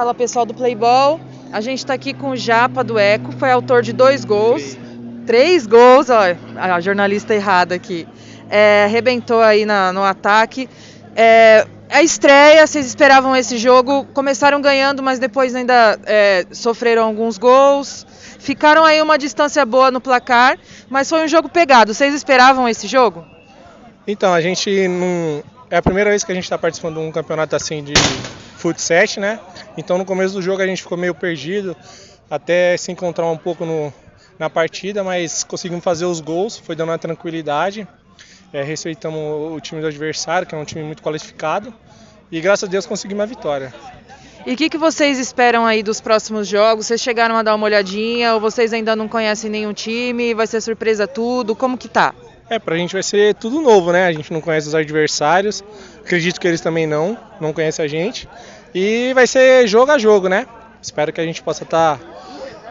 Fala pessoal do Playball. A gente está aqui com o Japa do Eco, foi autor de dois gols. Três gols, ó, a jornalista errada aqui. É, arrebentou aí na, no ataque. É, a estreia, vocês esperavam esse jogo, começaram ganhando, mas depois ainda é, sofreram alguns gols. Ficaram aí uma distância boa no placar, mas foi um jogo pegado. Vocês esperavam esse jogo? Então, a gente não. É a primeira vez que a gente está participando de um campeonato assim de futsal, né? Então no começo do jogo a gente ficou meio perdido, até se encontrar um pouco no, na partida, mas conseguimos fazer os gols, foi dando uma tranquilidade. É, respeitamos o time do adversário, que é um time muito qualificado, e graças a Deus conseguimos a vitória. E o que, que vocês esperam aí dos próximos jogos? Vocês chegaram a dar uma olhadinha ou vocês ainda não conhecem nenhum time? Vai ser surpresa tudo? Como que tá? É, pra gente vai ser tudo novo, né? A gente não conhece os adversários, acredito que eles também não, não conhecem a gente. E vai ser jogo a jogo, né? Espero que a gente possa estar tá,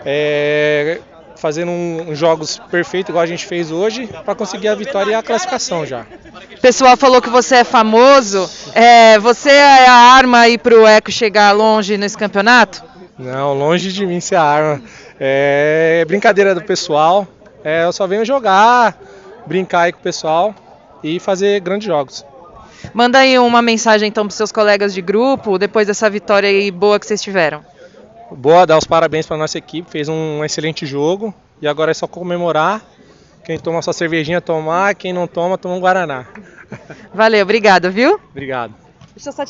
é, fazendo um, jogos perfeitos, igual a gente fez hoje, para conseguir a vitória e a classificação já. O pessoal falou que você é famoso. É, você é a arma aí para o Eco chegar longe nesse campeonato? Não, longe de mim ser a arma. É brincadeira do pessoal. É, eu só venho jogar, brincar aí com o pessoal e fazer grandes jogos. Manda aí uma mensagem então para seus colegas de grupo, depois dessa vitória aí boa que vocês tiveram. Boa, dar os parabéns para nossa equipe, fez um excelente jogo e agora é só comemorar. Quem toma sua cervejinha tomar, quem não toma, toma um guaraná. Valeu, obrigado, viu? Obrigado. Deixa eu só